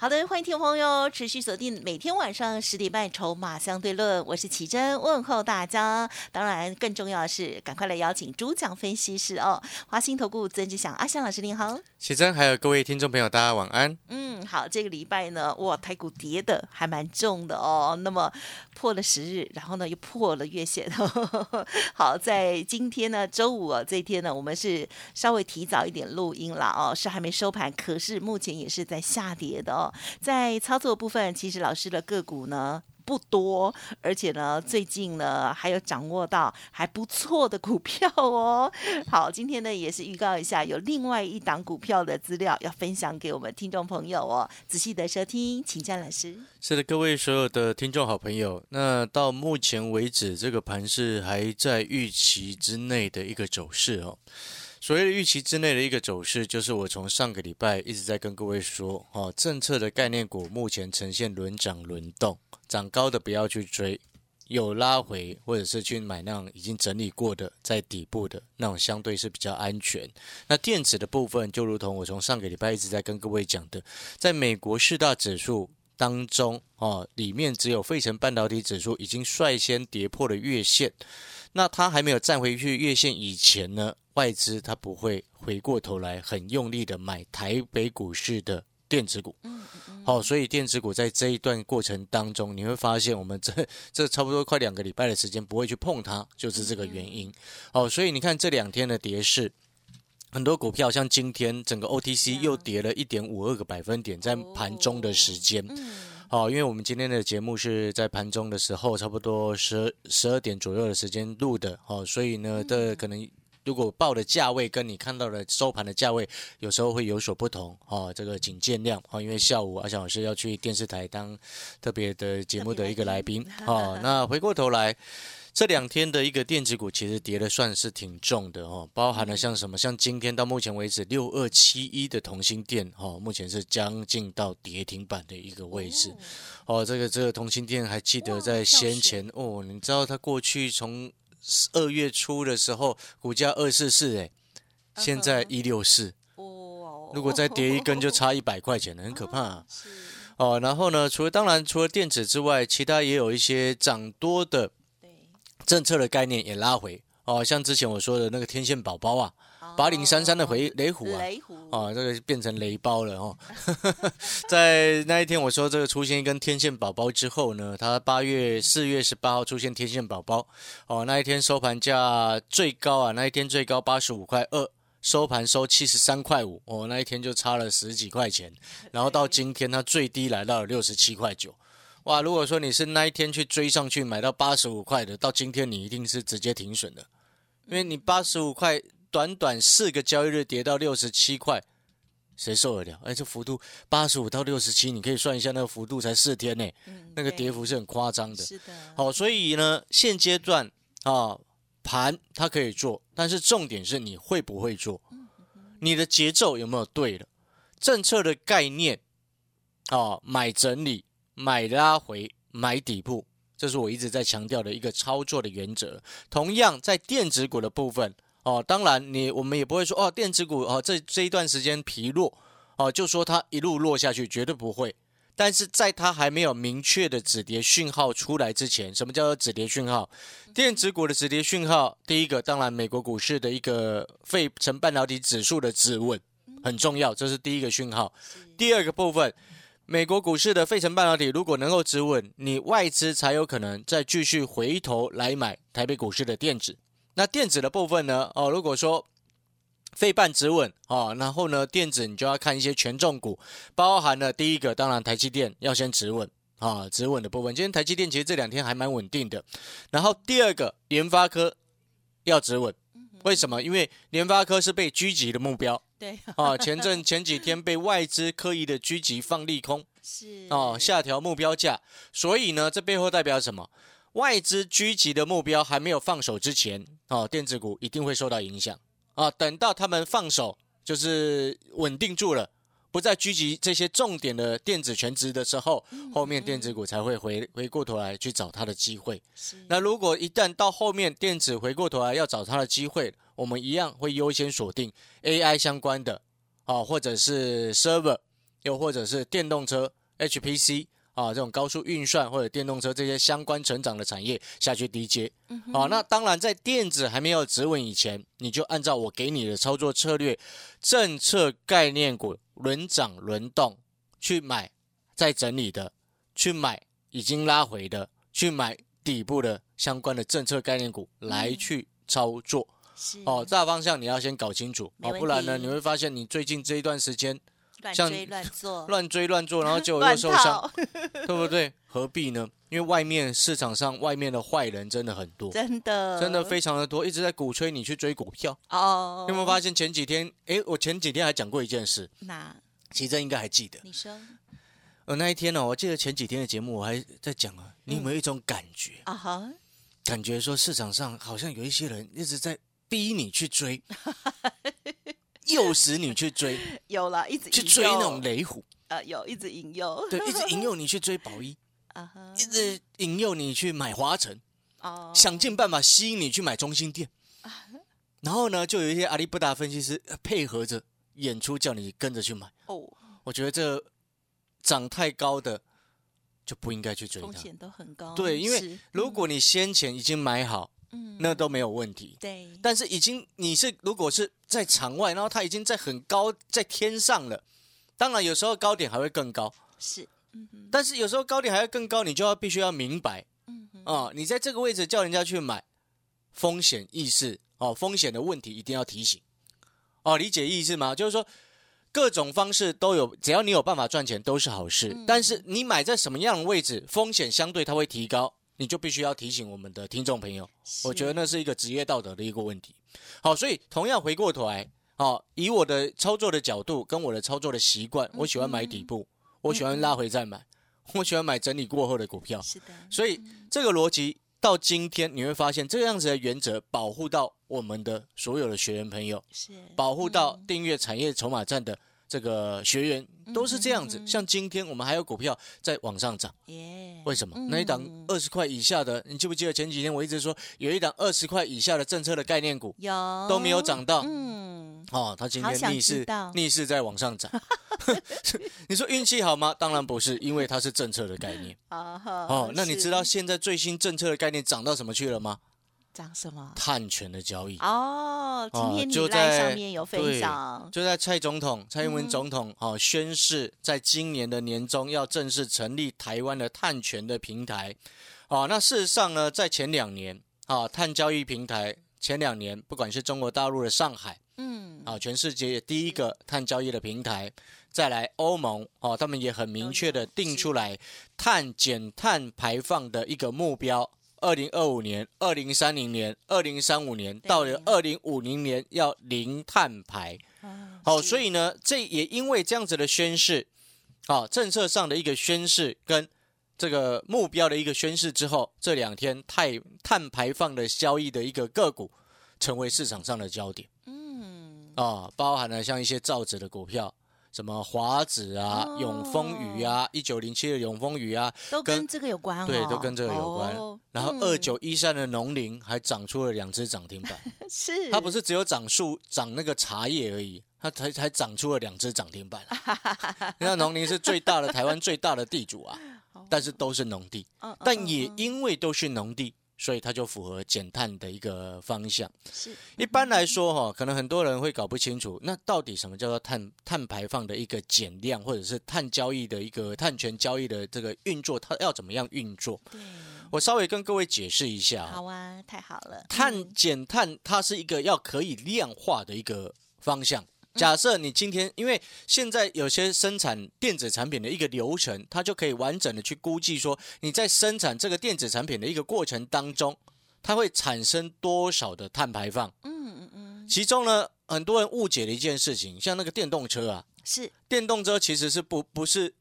好的，欢迎听众朋友持续锁定每天晚上十点半《筹码相对论》，我是奇珍，问候大家。当然，更重要的是，赶快来邀请主讲分析师哦，华兴投顾曾志祥阿香老师，您好。奇珍，还有各位听众朋友，大家晚安。嗯，好，这个礼拜呢，哇，台股跌的还蛮重的哦。那么破了十日，然后呢又破了月线。好，在今天呢，周五啊，这一天呢，我们是稍微提早一点录音了哦，是还没收盘，可是目前也是在下跌的哦。在操作部分，其实老师的个股呢不多，而且呢最近呢还有掌握到还不错的股票哦。好，今天呢也是预告一下，有另外一档股票的资料要分享给我们听众朋友哦，仔细的收听，请教老师。是的，各位所有的听众好朋友，那到目前为止，这个盘是还在预期之内的一个走势哦。所谓的预期之内的一个走势，就是我从上个礼拜一直在跟各位说，哦，政策的概念股目前呈现轮涨轮动，涨高的不要去追，有拉回或者是去买那样已经整理过的在底部的那种，相对是比较安全。那电子的部分，就如同我从上个礼拜一直在跟各位讲的，在美国四大指数当中，哦，里面只有费城半导体指数已经率先跌破了月线，那它还没有站回去月线以前呢？外资它不会回过头来很用力的买台北股市的电子股，好，所以电子股在这一段过程当中，你会发现我们这这差不多快两个礼拜的时间不会去碰它，就是这个原因。好，所以你看这两天的跌势，很多股票像今天整个 OTC 又跌了一点五二个百分点，在盘中的时间。好，因为我们今天的节目是在盘中的时候，差不多十十二点左右的时间录的，好，所以呢，这可能。如果报的价位跟你看到的收盘的价位有时候会有所不同哦，这个请见谅哦。因为下午阿翔老师要去电视台当特别的节目的一个来宾哦。那回过头来，这两天的一个电子股其实跌的算是挺重的哦，包含了像什么，像今天到目前为止六二七一的同心电哦，目前是将近到跌停板的一个位置哦。这个这个同心电还记得在先前哦，你知道它过去从。二月初的时候，股价二四四，哎，现在一六四，哦，如果再跌一根，就差 一百块钱了，很可怕。哦，然后呢，除了当然除了电子之外，其他也有一些涨多的，政策的概念也拉回。哦，像之前我说的那个天线宝宝啊。八零三三的回雷虎啊，啊，这个变成雷包了哦。在那一天我说这个出现一根天线宝宝之后呢，它八月四月十八号出现天线宝宝，哦，那一天收盘价最高啊，那一天最高八十五块二，收盘收七十三块五，哦，那一天就差了十几块钱。然后到今天它最低来到了六十七块九，哇，如果说你是那一天去追上去买到八十五块的，到今天你一定是直接停损的，因为你八十五块。短短四个交易日跌到六十七块，谁受得了？哎，这幅度八十五到六十七，你可以算一下，那个幅度才四天呢，那个跌幅是很夸张的。是的。好，所以呢，现阶段啊，盘它可以做，但是重点是你会不会做，你的节奏有没有对了？政策的概念啊，买整理、买拉回、买底部，这是我一直在强调的一个操作的原则。同样在电子股的部分。哦，当然，你我们也不会说哦，电子股哦，这这一段时间疲弱哦，就说它一路落下去，绝对不会。但是在它还没有明确的止跌讯号出来之前，什么叫做止跌讯号？电子股的止跌讯号，第一个当然美国股市的一个费城半导体指数的止稳很重要，这是第一个讯号。第二个部分，美国股市的费城半导体如果能够止稳，你外资才有可能再继续回头来买台北股市的电子。那电子的部分呢？哦，如果说费半止稳哦，然后呢，电子你就要看一些权重股，包含了第一个，当然台积电要先止稳啊，止稳的部分。今天台积电其实这两天还蛮稳定的。然后第二个，联发科要止稳，为什么？因为联发科是被狙击的目标。对啊，前阵前几天被外资刻意的狙击放利空，是哦，下调目标价。所以呢，这背后代表什么？外资狙击的目标还没有放手之前，哦，电子股一定会受到影响啊。等到他们放手，就是稳定住了，不再狙击这些重点的电子全值的时候，后面电子股才会回回过头来去找它的机会。那如果一旦到后面电子回过头来要找它的机会，我们一样会优先锁定 AI 相关的，啊，或者是 server，又或者是电动车 HPC 啊这种高速运算或者电动车这些相关成长的产业下去低接。啊、那当然在电子还没有止稳以前，你就按照我给你的操作策略，政策概念股轮涨轮动去买，再整理的，去买已经拉回的，去买底部的相关的政策概念股来去操作。是哦，大方向你要先搞清楚哦，不然呢，你会发现你最近这一段时间乱像追乱做，乱追乱做，然后结果又受伤，套，对不对？何必呢？因为外面市场上外面的坏人真的很多，真的真的非常的多，一直在鼓吹你去追股票。哦。你有没有发现前几天？诶，我前几天还讲过一件事，那其实应该还记得。你说呃，那一天呢、我记得前几天的节目我还在讲啊，你有没有一种感觉？啊哈，感觉说市场上好像有一些人一直在逼你去追，诱使你去追，有了，一直去追那种雷虎，呃，有一直引诱。对，一直引诱你去追宝一，啊哈，一直引诱你去买华晨，哦，想尽办法吸引你去买中心店。然后呢，就有一些阿里不达分析师呃配合着演出，叫你跟着去买。哦，我觉得这涨太高的就不应该去追它。风险都很高，对，因为如果你先前已经买好，嗯。那都没有问题。对，但是已经你是如果是在场外，然后它已经在很高在天上了，当然有时候高点还会更高，是，嗯哼，但是有时候高点还会更高，你就要必须要明白嗯哼，啊、你在这个位置叫人家去买，风险意识哦，风险的问题一定要提醒。哦，理解意思吗？就是说各种方式都有，只要你有办法赚钱都是好事，嗯。但是你买在什么样的位置，风险相对它会提高，你就必须要提醒我们的听众朋友。我觉得那是一个职业道德的一个问题。好，所以同样回过头来，好，以我的操作的角度跟我的操作的习惯，我喜欢买底部，我喜欢拉回再买，我喜欢买整理过后的股票。是的，所以这个逻辑到今天你会发现，这样子的原则保护到我们的所有的学员朋友，是保护到订阅产业筹码站的这个学员，都是这样子。嗯像今天我们还有股票在往上涨。耶，为什么？嗯那一档二十块以下的，你记不记得前几天我一直说有一档二十块以下的政策的概念股有都没有涨到？嗯，哦，它今天逆势逆势在往上涨。你说运气好吗？当然不是，因为它是政策的概念。哦，那你知道现在最新政策的概念涨到什么去了吗？涨什么？碳权的交易。哦，今哦天你就在上面有分享，就在蔡总统、蔡英嗯文总统哦宣誓，在今年的年中要正式成立台湾的碳权的平台。哦，那事实上呢，在前两年啊，碳交易平台前两年，不管是中国大陆的上海嗯，啊，全世界第一个碳交易的平台，再来欧盟哦，他们也很明确的定出来碳减碳排放的一个目标。二零二五年、二零三零年、二零三五年，到了二零五零年要零碳排。啊好、是。所以呢，这也因为这样子的宣誓，啊、政策上的一个宣誓跟这个目标的一个宣誓之后，这两天碳碳排放的交易的一个个股，成为市场上的焦点。嗯，啊、包含了像一些造纸的股票，什么华子啊、哦永丰鱼啊、一九零七的永丰鱼啊，都跟这个有关哦，对，都跟这个有关。哦然后嗯二九一三的农林还涨出了两只涨停板。是它不是只有长树长那个茶叶而已，它才才长出了两只涨停板、啊。你看农林是最大的台湾最大的地主啊，但是都是农地，但也因为都是农地，所以它就符合减碳的一个方向。是一般来说哈，可能很多人会搞不清楚，那到底什么叫做碳碳排放的一个减量，或者是碳交易的一个碳权交易的这个运作，它要怎么样运作？对，我稍微跟各位解释一下啊。好啊，太好了，碳嗯减碳，它是一个要可以量化的一个方向。假设你今天，因为现在有些生产电子产品的一个流程，它就可以完整的去估计说，你在生产这个电子产品的一个过程当中，它会产生多少的碳排放。嗯嗯嗯，其中呢，很多人误解的一件事情，像那个电动车啊，是。电动车其实是不不是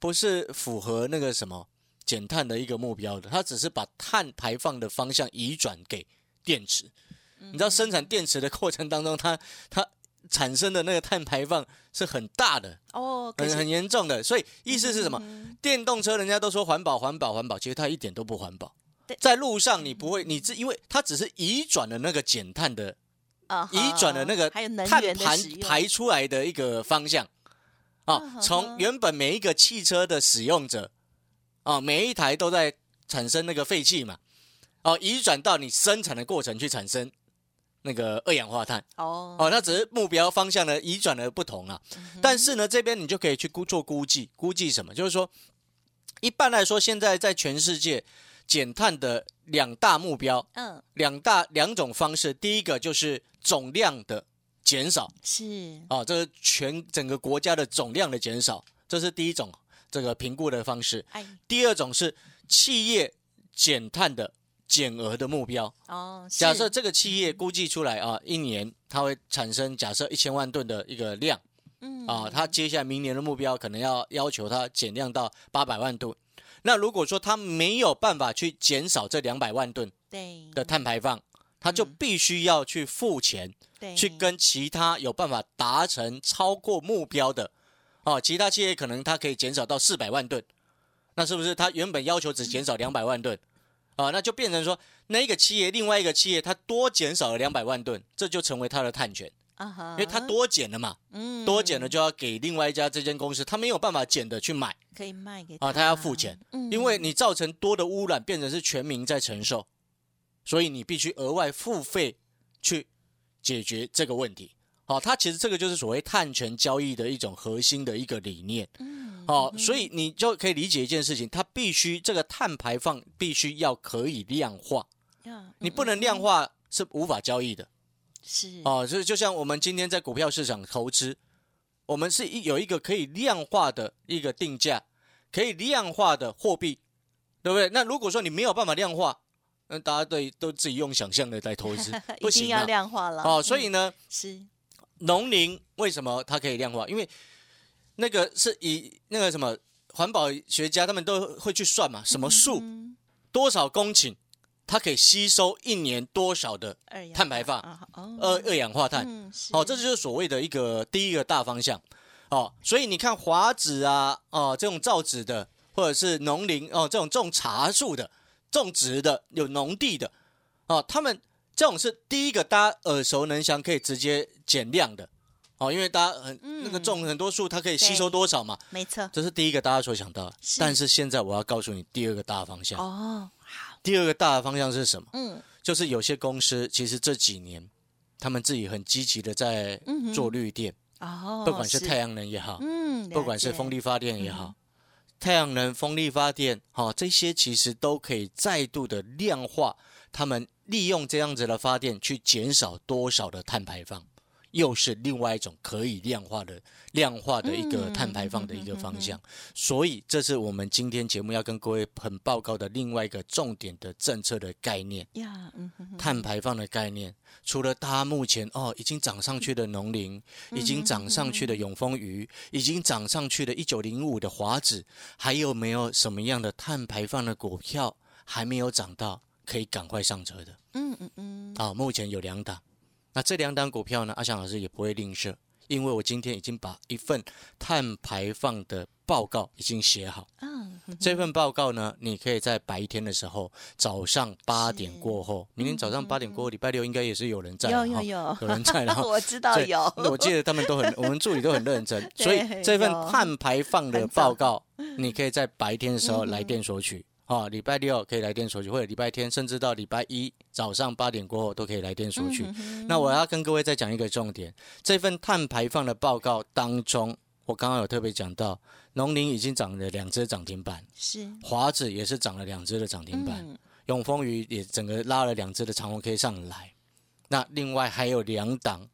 不是符合那个什么减碳的一个目标的，它只是把碳排放的方向移转给电池。你知道生产电池的过程当中，它它产生的那个碳排放是很大的，哦，很很严重的。所以意思是什么？嗯电动车人家都说环保环保环保，其实它一点都不环保。在路上你不会，你这因为它只是移转了那个减碳的啊移转了那个碳源的盘排出来的一个方向嗯啊，从原本每一个汽车的使用者啊，每一台都在产生那个废气嘛，哦，移转到你生产的过程去产生那个二氧化碳哦哦，那只是目标方向的移转的不同啊。但是呢，这边你就可以去估做估计，估计什么？就是说，一般来说，现在在全世界减碳的两大目标，嗯两大两种方式，第一个就是总量的减少是啊，这是全整个国家的总量的减少，这是第一种这个评估的方式。哎第二种是企业减碳的减额的目标。哦，假设这个企业估计出来啊，一年它会产生假设一千万吨的一个量嗯啊，它接下来明年的目标可能要要求它减量到八百万吨。那如果说它没有办法去减少这两百万吨对的碳排放，它就必须要去付钱，对去跟其他有办法达成超过目标的哦，其他企业可能它可以减少到四百万吨，那是不是它原本要求只减少两百万吨啊？那就变成说那一个企业另外一个企业它多减少了两百万吨，这就成为它的碳权，啊，因为它多减了嘛，嗯多减了就要给另外一家这间公司，它没有办法减的去买可以卖给啊，它要付钱，嗯因为你造成多的污染，变成是全民在承受，所以你必须额外付费去解决这个问题。好、它其实这个就是所谓碳权交易的一种核心的一个理念。嗯好、所以你就可以理解一件事情，它必须这个碳排放必须要可以量化，你不能量化是无法交易的。是哦，就是就像我们今天在股票市场投资，我们是一有一个可以量化的一个定价，可以量化的货币，对不对？那如果说你没有办法量化，那大家对都自己用想象的来投资，不一定要。量化了哦，所以嗯呢，是农林为什么它可以量化？因为那个是以那个什么环保学家他们都会去算嘛，什么树、嗯多少公顷，它可以吸收一年多少的碳排放啊哦二二氧化碳。哦，这就是所谓的一个第一个大方向。哦，所以你看华子啊，哦，这种造纸的，或者是农林哦，这种种茶树的、种植的、有农地的，哦，他们这种是第一个大家耳熟能详，可以直接减量的。哦，因为大家很、那个嗯种很多树，它可以吸收多少嘛？没错这是第一个大家所想到但是现在我要告诉你第二个大方向。哦好第二个大的方向是什么？嗯就是有些公司其实这几年他们自己很积极的在做绿电，哦不管是太阳能也好，嗯不管是风力发电也好，太阳能、风力发电，哈、这些其实都可以再度的量化，他们利用这样子的发电去减少多少的碳排放，又是另外一种可以量化的量化的一个嗯碳排放的一个方向。所以，这是我们今天节目要跟各位很报告的另外一个重点的政策的概念。碳排放的概念，除了它目前哦已经涨上去的农林，已经涨上去的永丰鱼，已经涨上去的一九零五的华子，还有没有什么样的碳排放的股票还没有涨到，可以赶快上车的？嗯嗯嗯啊、目前有两档，那这两档股票呢，阿翔老师也不会吝啬，因为我今天已经把一份碳排放的报告已经写好。嗯哼。这份报告呢，你可以在白天的时候，早上八点过后，明天早上八点过后，礼拜六应该也是有人在有，有有。有人在了哈。我知道对有。我记得他们都很，我们助理都很认真，所以 这份碳排放的报告，你可以在白天的时候嗯来电索取。啊，礼拜六可以来电索取，或者礼拜天，甚至到礼拜一早上八点过后都可以来电索取。嗯那我要跟各位再讲一个重点，这份碳排放的报告当中，我刚刚有特别讲到，农林已经涨了两只涨停板，是华子也是涨了两只的涨停板，嗯永丰鱼也整个拉了两只的长虹 K 上来。那另外还有两档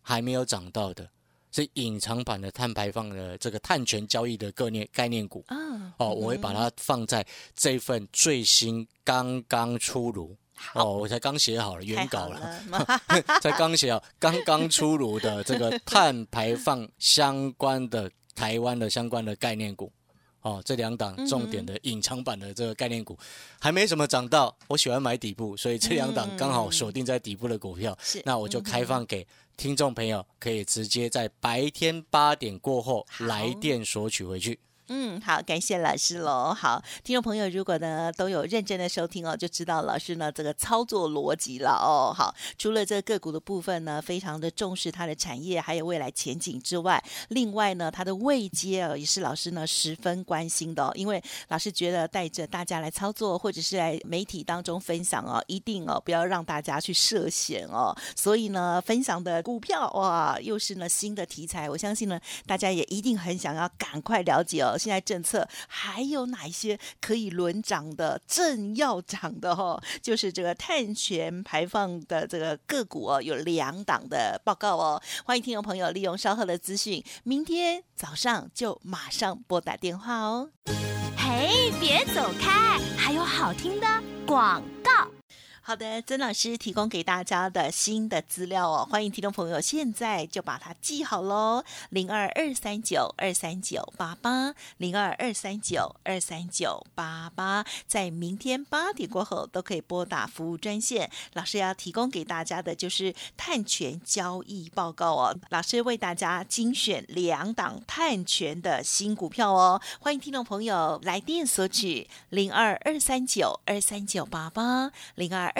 还没有涨到的，是隐藏版的碳排放的这个碳权交易的概念概念股啊哦，我会把它放在这份最新刚刚出炉哦，我才刚写好了原稿了。了，才刚写好，刚刚出炉的这个碳排放相关的台湾的相关的概念股，哦，这两档嗯重点的隐藏版的这个概念股还没什么涨到，我喜欢买底部，所以这两档刚好锁定在底部的股票，那我就开放给听众朋友，可以直接在白天八点过后来电索取回去。嗯，好，感谢老师喽。好，听众朋友，如果呢都有认真的收听哦，就知道老师呢这个操作逻辑了哦。好，除了这个股的部分呢，非常的重视它的产业还有未来前景之外，另外呢，它的位阶哦，也是老师呢十分关心的哦。因为老师觉得带着大家来操作，或者是在媒体当中分享哦，一定哦不要让大家去涉险哦。所以呢，分享的股票哇，又是呢新的题材，我相信呢大家也一定很想要赶快了解哦。现在政策还有哪一些可以轮涨的、正要涨的哦？就是这个碳权排放的这个个股哦，有两档的报告哦。欢迎听众朋友利用稍后的资讯，明天早上就马上拨打电话哦。嘿，别走开，还有好听的广告。好的，曾老师提供给大家的新的资料哦，欢迎听众朋友现在就把它记好喽，零二二三九二三九八八，零二二三九二三九八八，在明天八点过后都可以拨打服务专线。老师要提供给大家的就是碳权交易报告哦，老师为大家精选两档碳权的新股票哦，欢迎听众朋友来电索取零二二三九二三九八八零二。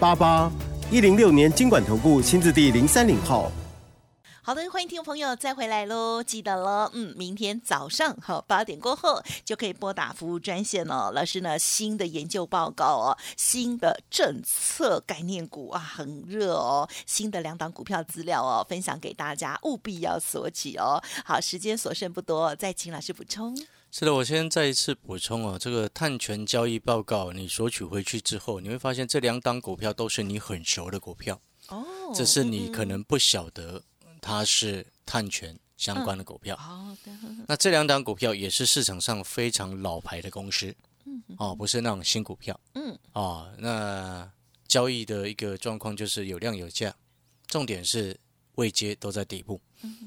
八八一零六年经管投顾新字第零三零号。好的，欢迎听众朋友再回来喽！记得了，嗯，明天早上好八点过后就可以拨打服务专线哦。老师呢，新的研究报告哦，新的政策概念股啊，很热哦。新的两档股票资料哦，分享给大家，务必要索取哦。好，时间所剩不多，再请老师补充。是的，我先再一次补充啊，这个碳权交易报告你索取回去之后，你会发现这两档股票都是你很熟的股票，哦，只是你可能不晓得它是碳权相关的股票。好的，那这两档股票也是市场上非常老牌的公司，哦，不是那种新股票，嗯，哦，那交易的一个状况就是有量有价，重点是位阶都在底部，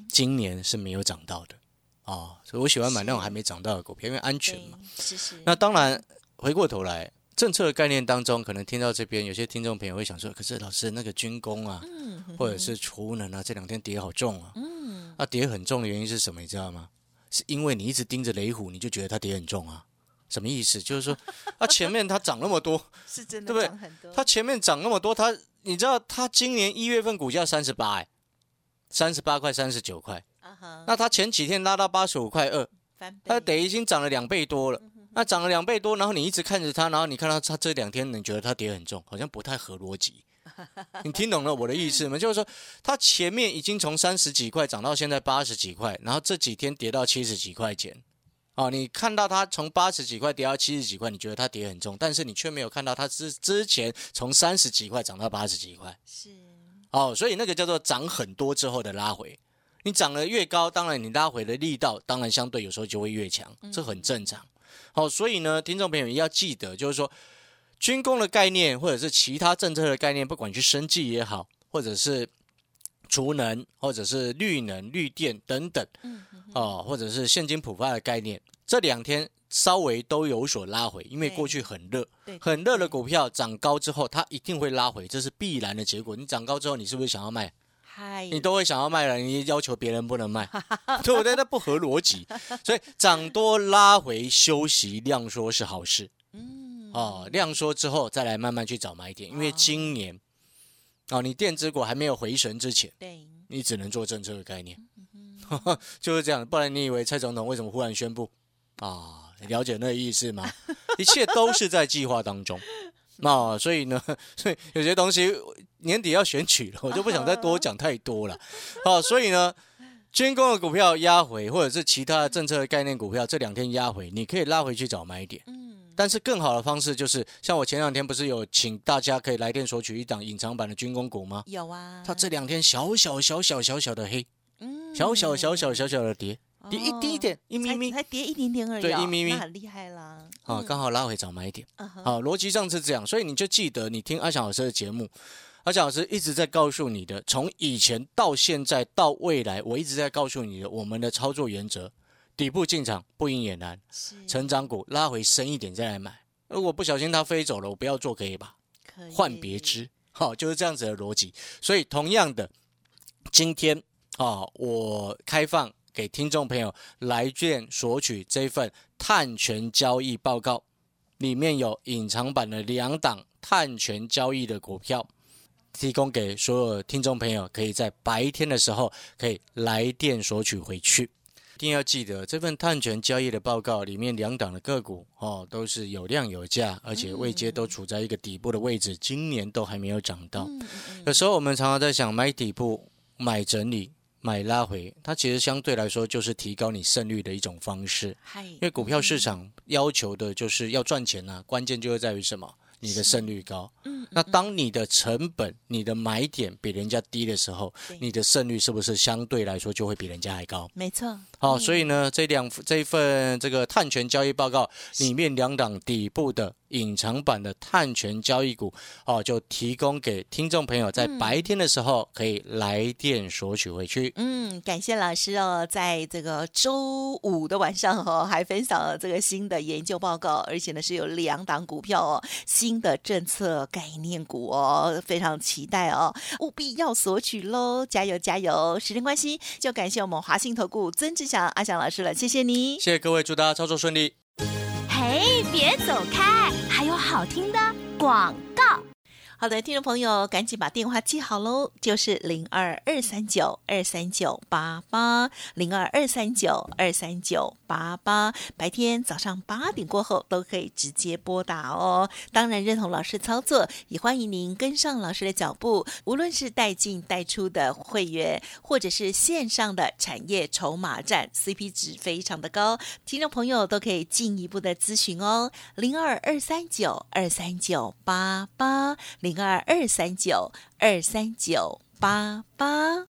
今年是没有涨到的，哦，所以我喜欢买那种还没涨到的股票，因为安全嘛。是是。那当然，回过头来，政策的概念当中，可能听到这边有些听众朋友会想说，可是老师那个军工啊，或者是储能啊，这两天跌好重啊，嗯，那跌很重的原因是什么？你知道吗？是因为你一直盯着雷虎，你就觉得它跌很重啊？什么意思？就是说，它前面它涨那么多，是真的对不对涨很多，它前面涨那么多，它你知道它今年一月份股价三十八，哎，三十八块、三十九块，那它前几天拉到八十五块二，它得已经涨了两倍多了。那涨了两倍多，然后你一直看着它，然后你看到它这两天，你觉得它跌很重，好像不太合逻辑。你听懂了我的意思吗？就是说，它前面已经从三十几块涨到现在八十几块，然后这几天跌到七十几块钱。哦，你看到它从八十几块跌到七十几块，你觉得它跌很重，但是你却没有看到它之之前从三十几块涨到八十几块。是哦，所以那个叫做涨很多之后的拉回。你涨得越高，当然你拉回的力道，当然相对有时候就会越强，这很正常。好、所以呢，听众朋友也要记得，就是说军工的概念，或者是其他政策的概念，不管去生计也好，或者是储能，或者是绿能、绿电等等，嗯哦，或者是现金普发的概念，这两天稍微都有所拉回，因为对过去很热，对，很热的股票涨高之后，它一定会拉回，这是必然的结果。你涨高之后，你是不是想要卖？嗨，你都会想要卖了，你要求别人不能卖，对不对？那不合逻辑。所以涨多拉回休息量缩是好事嗯哦，量缩之后再来慢慢去找买点，因为今年哦，你电子股还没有回神之前，对，你只能做政策的概念，嗯 就是这样。不然你以为蔡总统为什么忽然宣布啊？你了解那个意思吗？一切都是在计划当中。那、所以呢，所以有些东西年底要选举了，我就不想再多讲太多了。好、所以呢，军工的股票压回，或者是其他的政策概念股票这两天压回，你可以拉回去找买点。嗯，但是更好的方式就是，像我前两天不是有请大家可以来电索取一档隐藏版的军工股吗？有啊，它这两天小小小小小小的黑，嗯小小小小小小的跌，跌一滴点，一咪咪才，才跌一点点而已哦，对一咪咪那很厉害啦。好，嗯刚好拉回找买点。嗯哼好，逻辑上是这样，所以你就记得你听阿翔老师的节目，阿翔老师一直在告诉你的，从以前到现在到未来，我一直在告诉你的我们的操作原则：底部进场不赢也难，成长股拉回深一点再来买。如果不小心它飞走了，我不要做可以吧？可以换别枝，好，就是这样子的逻辑。所以同样的，今天啊，我开放给听众朋友来卷索取这份碳权交易报告，里面有隐藏版的两档碳权交易的股票。提供给所有听众朋友，可以在白天的时候可以来电索取回去。一定要记得，这份碳权交易的报告里面两档的个股哦，都是有量有价，而且位阶都处在一个底部的位置，今年都还没有涨到。有时候我们常常在想，买底部、买整理、买拉回，它其实相对来说就是提高你胜率的一种方式。嗨，因为股票市场要求的就是要赚钱呐、关键就是在于什么？你的胜率高。嗯，那当你的成本、你的买点比人家低的时候，你的胜率是不是相对来说就会比人家还高？没错，好、所以呢，这两这一份这个碳权交易报告里面两档底部的隐藏版的碳权交易股，哦，就提供给听众朋友在白天的时候可以来电索取回去。嗯，感谢老师哦，在这个周五的晚上哦，还分享了这个新的研究报告，而且呢是有两档股票哦，新的政策概念股哦，非常期待哦，务必要索取喽，加油加油！时间关系，就感谢我们华信投顾曾志祥阿祥老师了，谢谢你。谢谢各位，祝大家操作顺利。别走开，还有好听的广告。好的，听众朋友，赶紧把电话记好喽，就是零二二三九二三九八八，零二二三九二三九八八。白天早上八点过后都可以直接拨打哦。当然，认同老师操作，也欢迎您跟上老师的脚步。无论是带进带出的会员，或者是线上的产业筹码战，CP 值非常的高，听众朋友都可以进一步的咨询哦，零二二三九二三九八八零二二三九二三九八八。